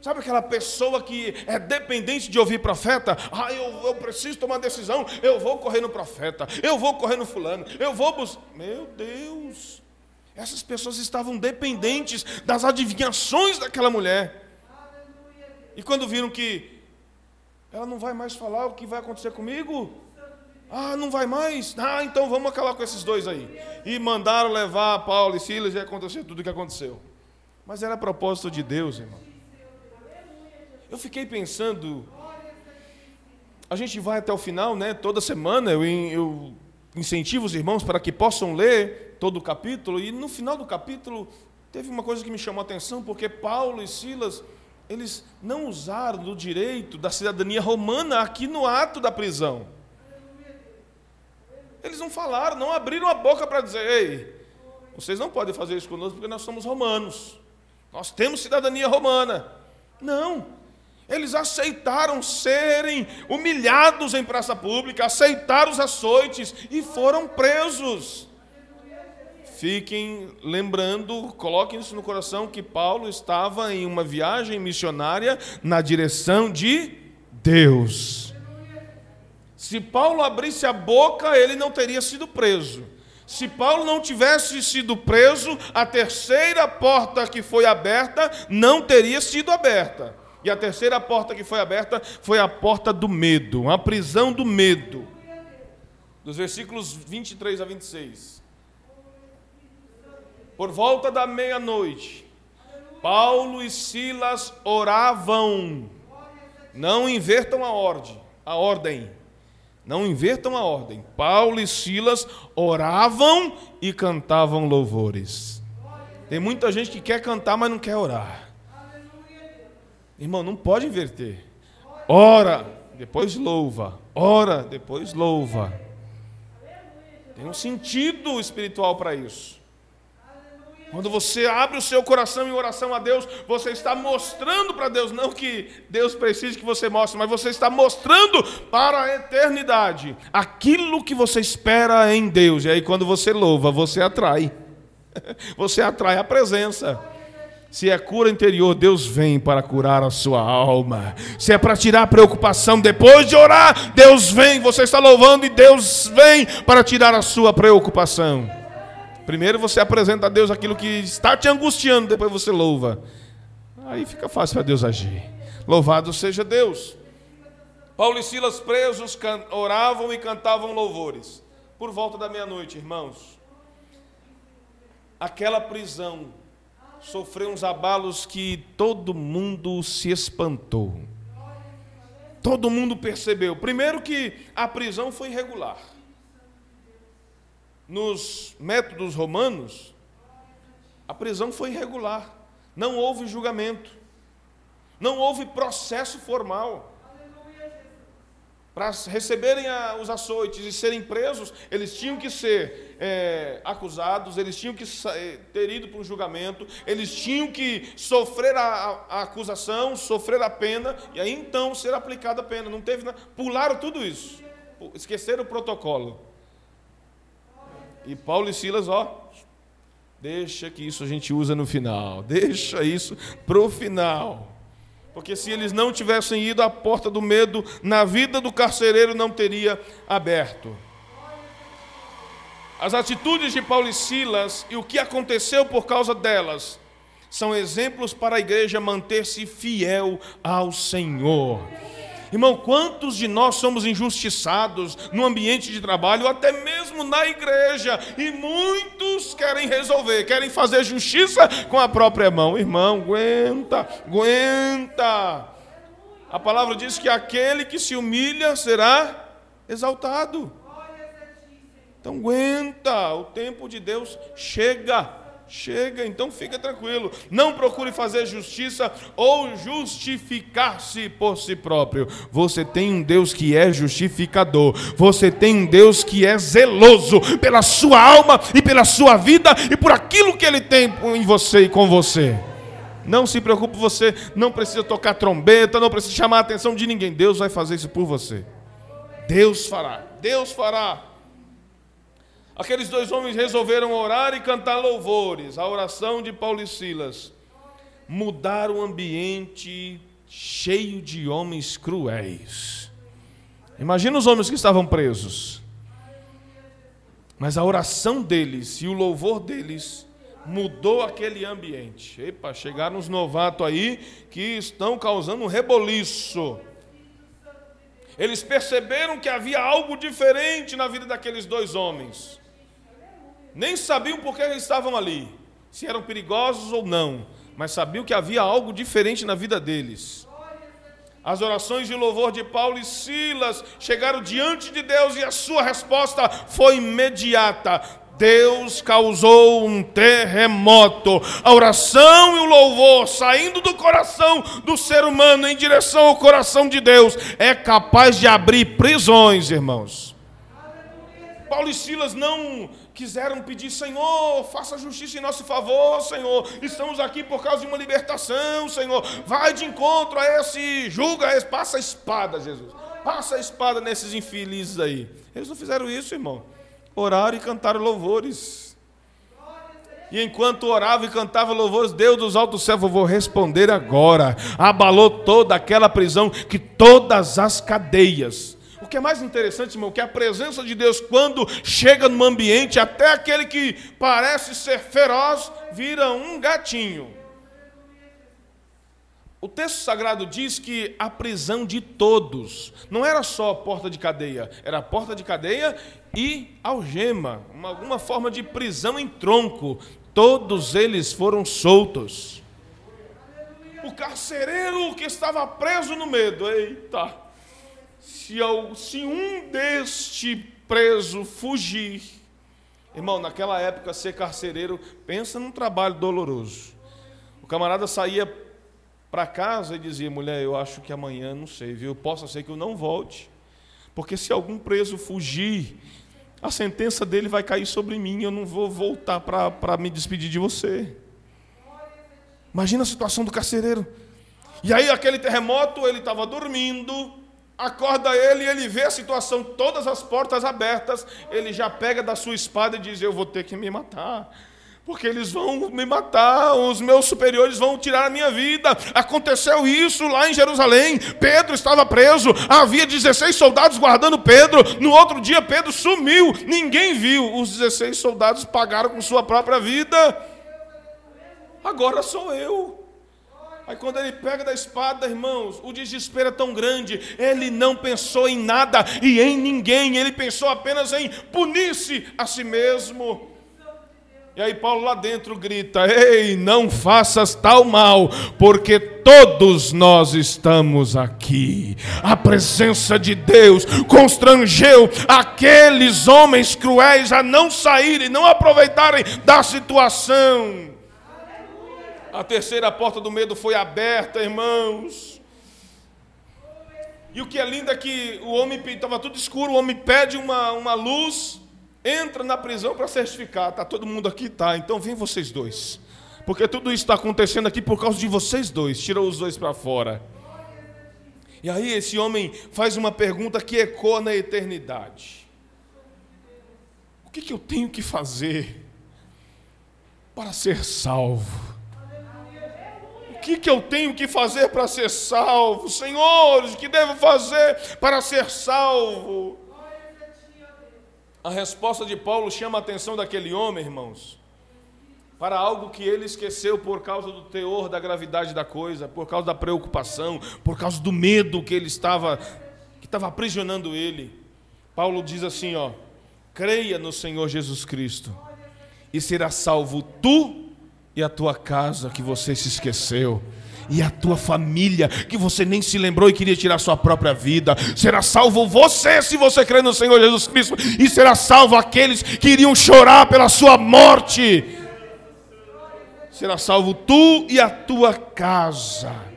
Sabe aquela pessoa que é dependente de ouvir profeta? Ah, eu, eu preciso tomar decisão, eu vou correr no profeta, eu vou correr no fulano, eu vou buscar. Meu Deus! Essas pessoas estavam dependentes das adivinhações daquela mulher. E quando viram que ela não vai mais falar o que vai acontecer comigo? Ah, não vai mais? Ah, então vamos acabar com esses dois aí. E mandaram levar Paulo e Silas e aconteceu tudo o que aconteceu. Mas era propósito de Deus, irmão. Eu fiquei pensando. A gente vai até o final, né? Toda semana eu, eu incentivo os irmãos para que possam ler todo o capítulo. E no final do capítulo teve uma coisa que me chamou a atenção, porque Paulo e Silas eles não usaram do direito da cidadania romana aqui no ato da prisão. Eles não falaram, não abriram a boca para dizer: ei, vocês não podem fazer isso conosco porque nós somos romanos. Nós temos cidadania romana. Não. Eles aceitaram serem humilhados em praça pública, aceitaram os açoites e foram presos. Fiquem lembrando, coloquem isso no coração, que Paulo estava em uma viagem missionária na direção de Deus. Se Paulo abrisse a boca, ele não teria sido preso. Se Paulo não tivesse sido preso, a terceira porta que foi aberta não teria sido aberta. E a terceira porta que foi aberta foi a porta do medo, a prisão do medo. Dos versículos 23 a 26. Por volta da meia-noite, Paulo e Silas oravam. Não invertam a ordem, a ordem. Não invertam a ordem. Paulo e Silas oravam e cantavam louvores. Tem muita gente que quer cantar, mas não quer orar. Irmão, não pode inverter. Ora, depois louva. Ora, depois louva. Tem um sentido espiritual para isso. Quando você abre o seu coração em oração a Deus, você está mostrando para Deus, não que Deus precise que você mostre, mas você está mostrando para a eternidade aquilo que você espera em Deus. E aí, quando você louva, você atrai. Você atrai a presença. Se é cura interior, Deus vem para curar a sua alma. Se é para tirar a preocupação depois de orar, Deus vem. Você está louvando e Deus vem para tirar a sua preocupação. Primeiro você apresenta a Deus aquilo que está te angustiando, depois você louva. Aí fica fácil para Deus agir. Louvado seja Deus. Paulo e Silas presos oravam e cantavam louvores. Por volta da meia-noite, irmãos. Aquela prisão sofreu uns abalos que todo mundo se espantou. Todo mundo percebeu. Primeiro que a prisão foi irregular. Nos métodos romanos, a prisão foi irregular. Não houve julgamento. Não houve processo formal. Para receberem a, os açoites e serem presos, eles tinham que ser é, acusados, eles tinham que é, ter ido para um julgamento, eles tinham que sofrer a, a, a, acusação, sofrer a pena, e aí então ser aplicada a pena. Não teve nada. Pularam tudo isso. Esqueceram o protocolo. E Paulo e Silas, ó, deixa que isso a gente usa no final. Deixa isso para o final. Porque se eles não tivessem ido, a porta do medo na vida do carcereiro não teria aberto. As atitudes de Paulo e Silas e o que aconteceu por causa delas são exemplos para a igreja manter-se fiel ao Senhor. Irmão, quantos de nós somos injustiçados no ambiente de trabalho, ou até mesmo na igreja, e muitos querem resolver, querem fazer justiça com a própria mão. Irmão, aguenta, aguenta. A palavra diz que aquele que se humilha será exaltado. Então aguenta, o tempo de Deus chega. Chega, então fica tranquilo. Não procure fazer justiça ou justificar-se por si próprio. Você tem um Deus que é justificador. Você tem um Deus que é zeloso pela sua alma e pela sua vida e por aquilo que ele tem em você e com você. Não se preocupe, você não precisa tocar trombeta, não precisa chamar a atenção de ninguém. Deus vai fazer isso por você. Deus fará. Deus fará. Aqueles dois homens resolveram orar e cantar louvores, a oração de Paulo e Silas. Mudar o ambiente cheio de homens cruéis. Imagina os homens que estavam presos. Mas a oração deles e o louvor deles mudou aquele ambiente. Epa, chegaram uns novatos aí que estão causando um reboliço. Eles perceberam que havia algo diferente na vida daqueles dois homens nem sabiam por que estavam ali, se eram perigosos ou não, mas sabiam que havia algo diferente na vida deles. As orações de louvor de Paulo e Silas chegaram diante de Deus e a sua resposta foi imediata. Deus causou um terremoto. A oração e o louvor saindo do coração do ser humano em direção ao coração de Deus é capaz de abrir prisões, irmãos. Paulo e Silas não quiseram pedir, Senhor, faça justiça em nosso favor, Senhor. Estamos aqui por causa de uma libertação, Senhor. Vai de encontro a esse, julga esse, passa a espada, Jesus. Passa a espada nesses infelizes aí. Eles não fizeram isso, irmão. Oraram e cantaram louvores. E enquanto orava e cantava louvores, Deus dos altos céus, eu vou responder agora. Abalou toda aquela prisão, que todas as cadeias que é mais interessante, irmão, que a presença de Deus, quando chega no ambiente, até aquele que parece ser feroz, vira um gatinho. O texto sagrado diz que a prisão de todos não era só a porta de cadeia, era a porta de cadeia e algema, uma, alguma forma de prisão em tronco. Todos eles foram soltos. O carcereiro que estava preso no medo, eita, se, se um deste preso fugir, irmão, naquela época ser carcereiro, pensa num trabalho doloroso. O camarada saía para casa e dizia: mulher, eu acho que amanhã, não sei, viu? Possa ser que eu não volte. Porque se algum preso fugir, a sentença dele vai cair sobre mim, eu não vou voltar para me despedir de você. Imagina a situação do carcereiro. E aí, aquele terremoto, ele estava dormindo, acorda ele e ele vê a situação, todas as portas abertas, ele já pega da sua espada e diz: Eu vou ter que me matar. Porque eles vão me matar, os meus superiores vão tirar a minha vida. Aconteceu isso lá em Jerusalém. Pedro estava preso, havia 16 soldados guardando Pedro. No outro dia, Pedro sumiu, ninguém viu. Os 16 soldados pagaram com sua própria vida. Agora sou eu. Aí quando ele pega da espada, irmãos, o desespero é tão grande, ele não pensou em nada e em ninguém, ele pensou apenas em punir-se a si mesmo. E aí Paulo lá dentro grita: Ei, não faças tal mal, porque todos nós estamos aqui. A presença de Deus constrangeu aqueles homens cruéis a não saírem, não aproveitarem da situação. A terceira porta do medo foi aberta, irmãos. E o que é lindo é que o homem estava tudo escuro, o homem pede uma, uma luz entra na prisão para certificar. Está todo mundo aqui? Tá. Então vem vocês dois. Porque tudo isso está acontecendo aqui por causa de vocês dois. Tirou os dois para fora. E aí esse homem faz uma pergunta que ecoa na eternidade. O que, que eu tenho que fazer para ser salvo? Que, que eu tenho que fazer para ser salvo? Senhores, o que devo fazer para ser salvo? A resposta de Paulo chama a atenção daquele homem, irmãos, para algo que ele esqueceu por causa do teor da gravidade da coisa, por causa da preocupação, por causa do medo que ele estava que estava aprisionando ele. Paulo diz assim, ó: Creia no Senhor Jesus Cristo e será salvo tu e a tua casa que você se esqueceu e a tua família, que você nem se lembrou e queria tirar sua própria vida. Será salvo você se você crer no Senhor Jesus Cristo, e será salvo aqueles que iriam chorar pela sua morte. Será salvo tu e a tua casa.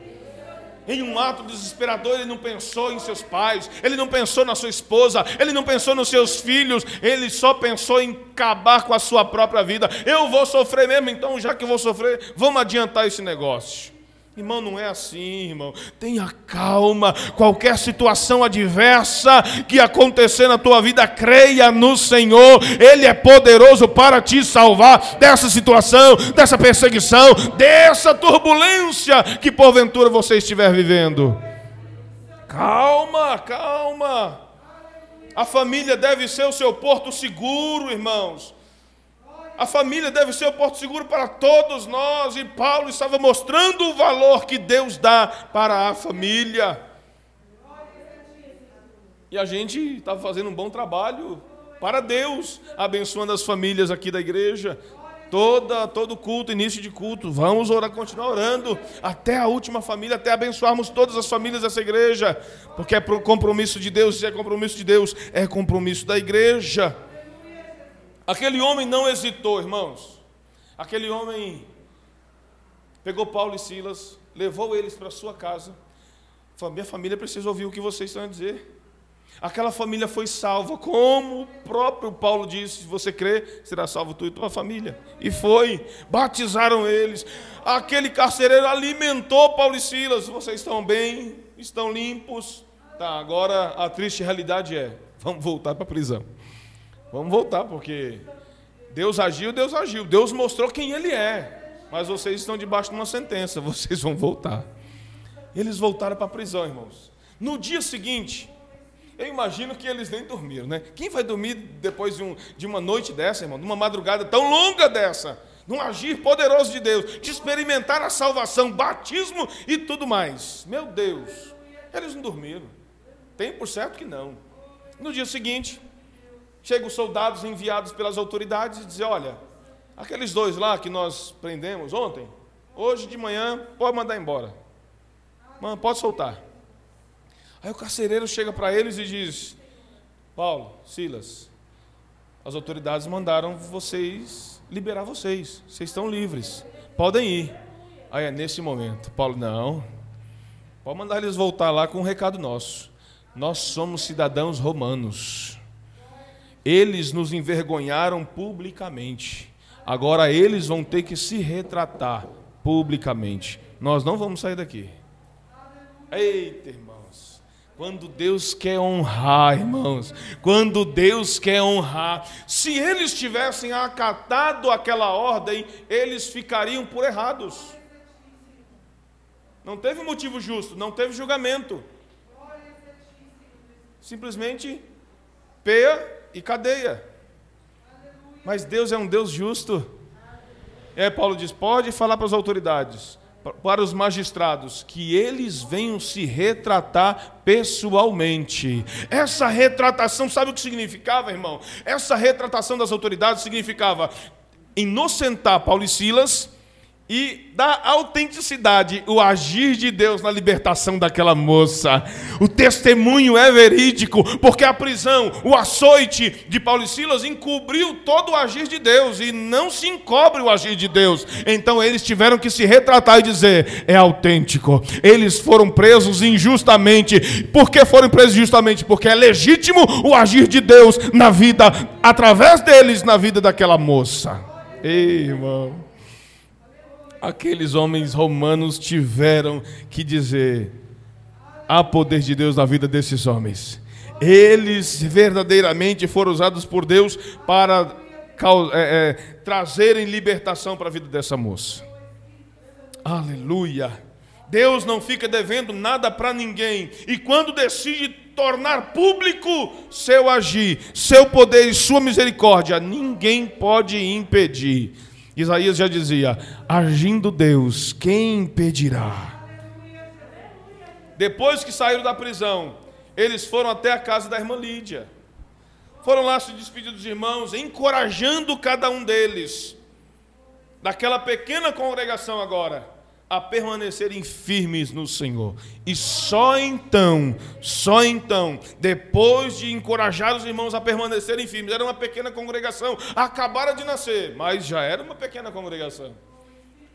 Em um ato desesperador, ele não pensou em seus pais, ele não pensou na sua esposa, ele não pensou nos seus filhos, ele só pensou em acabar com a sua própria vida. Eu vou sofrer mesmo, então já que eu vou sofrer, vamos adiantar esse negócio. Irmão, não é assim, irmão. Tenha calma. Qualquer situação adversa que acontecer na tua vida, creia no Senhor. Ele é poderoso para te salvar dessa situação, dessa perseguição, dessa turbulência que porventura você estiver vivendo. Calma, calma. A família deve ser o seu porto seguro, irmãos. A família deve ser o porto seguro para todos nós, e Paulo estava mostrando o valor que Deus dá para a família. E a gente estava fazendo um bom trabalho para Deus, abençoando as famílias aqui da igreja. Toda, todo culto, início de culto, vamos orar, continuar orando até a última família, até abençoarmos todas as famílias dessa igreja, porque é compromisso de Deus, se é compromisso de Deus, é compromisso da igreja. Aquele homem não hesitou, irmãos. Aquele homem pegou Paulo e Silas, levou eles para sua casa. Minha família precisa ouvir o que vocês estão a dizer. Aquela família foi salva, como o próprio Paulo disse: se você crê, será salvo tu e tua família. E foi, batizaram eles. Aquele carcereiro alimentou Paulo e Silas. Vocês estão bem? Estão limpos? Tá, agora a triste realidade é: vamos voltar para a prisão. Vamos voltar, porque Deus agiu, Deus agiu. Deus mostrou quem Ele é. Mas vocês estão debaixo de uma sentença, vocês vão voltar. Eles voltaram para a prisão, irmãos. No dia seguinte, eu imagino que eles nem dormiram, né? Quem vai dormir depois de, um, de uma noite dessa, irmão? De uma madrugada tão longa dessa? De um agir poderoso de Deus, de experimentar a salvação, batismo e tudo mais. Meu Deus, eles não dormiram. Tem por certo que não. No dia seguinte, Chegam os soldados enviados pelas autoridades e dizem: Olha, aqueles dois lá que nós prendemos ontem, hoje de manhã, pode mandar embora. Mano, pode soltar. Aí o carcereiro chega para eles e diz: Paulo, Silas, as autoridades mandaram vocês liberar vocês. Vocês estão livres. Podem ir. Aí é nesse momento, Paulo, não. Pode mandar eles voltar lá com um recado nosso. Nós somos cidadãos romanos. Eles nos envergonharam publicamente. Agora eles vão ter que se retratar publicamente. Nós não vamos sair daqui. Eita, irmãos. Quando Deus quer honrar, irmãos, quando Deus quer honrar, se eles tivessem acatado aquela ordem, eles ficariam por errados. Não teve motivo justo, não teve julgamento. Simplesmente peia e cadeia. Mas Deus é um Deus justo. E aí Paulo diz: pode falar para as autoridades, para os magistrados, que eles venham se retratar pessoalmente. Essa retratação, sabe o que significava, irmão? Essa retratação das autoridades significava inocentar Paulo e Silas e da autenticidade, o agir de Deus na libertação daquela moça. O testemunho é verídico, porque a prisão, o açoite de Paulo e Silas encobriu todo o agir de Deus e não se encobre o agir de Deus. Então eles tiveram que se retratar e dizer: é autêntico. Eles foram presos injustamente. Por que foram presos injustamente? Porque é legítimo o agir de Deus na vida, através deles, na vida daquela moça. Ei, irmão aqueles homens romanos tiveram que dizer: há poder de Deus na vida desses homens. Eles verdadeiramente foram usados por Deus para é, é, trazerem libertação para a vida dessa moça. Aleluia. Deus não fica devendo nada para ninguém. E quando decide tornar público seu agir, seu poder e sua misericórdia, ninguém pode impedir. Isaías já dizia: agindo Deus, quem impedirá? Depois que saíram da prisão, eles foram até a casa da irmã Lídia. Foram lá se despedir dos irmãos, encorajando cada um deles, daquela pequena congregação agora a permanecerem firmes no Senhor. E só então, só então, depois de encorajar os irmãos a permanecerem firmes, era uma pequena congregação, acabara de nascer, mas já era uma pequena congregação.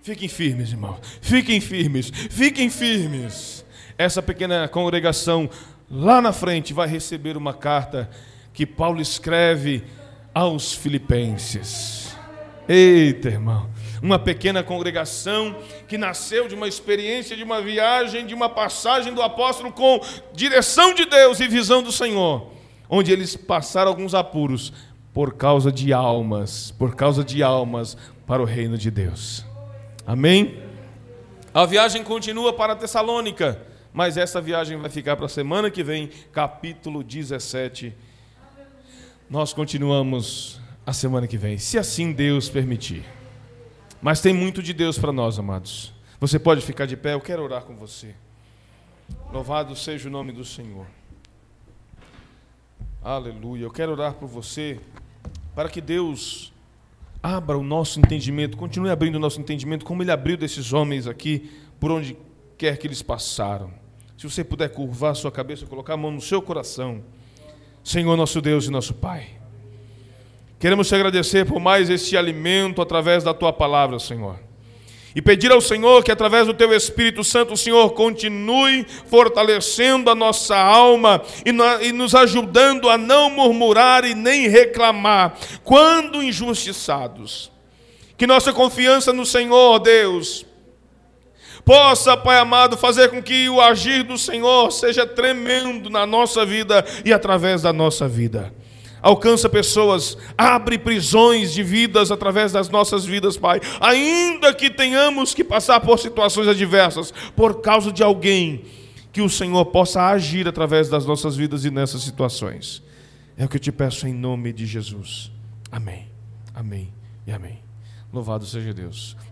Fiquem firmes, irmãos. Fiquem firmes. Fiquem firmes. Essa pequena congregação lá na frente vai receber uma carta que Paulo escreve aos filipenses. Eita, irmão uma pequena congregação que nasceu de uma experiência, de uma viagem, de uma passagem do apóstolo com direção de Deus e visão do Senhor, onde eles passaram alguns apuros por causa de almas, por causa de almas para o reino de Deus. Amém? A viagem continua para Tessalônica, mas essa viagem vai ficar para a semana que vem, capítulo 17. Nós continuamos a semana que vem, se assim Deus permitir. Mas tem muito de Deus para nós, amados. Você pode ficar de pé, eu quero orar com você. Louvado seja o nome do Senhor. Aleluia. Eu quero orar por você para que Deus abra o nosso entendimento, continue abrindo o nosso entendimento, como Ele abriu desses homens aqui, por onde quer que eles passaram. Se você puder curvar a sua cabeça, colocar a mão no seu coração. Senhor, nosso Deus e nosso Pai. Queremos te agradecer por mais este alimento através da tua palavra, Senhor. E pedir ao Senhor que, através do teu Espírito Santo, o Senhor continue fortalecendo a nossa alma e, e nos ajudando a não murmurar e nem reclamar quando injustiçados. Que nossa confiança no Senhor, Deus, possa, Pai amado, fazer com que o agir do Senhor seja tremendo na nossa vida e através da nossa vida alcança pessoas, abre prisões de vidas através das nossas vidas, Pai. Ainda que tenhamos que passar por situações adversas, por causa de alguém, que o Senhor possa agir através das nossas vidas e nessas situações. É o que eu te peço em nome de Jesus. Amém. Amém e amém. Louvado seja Deus.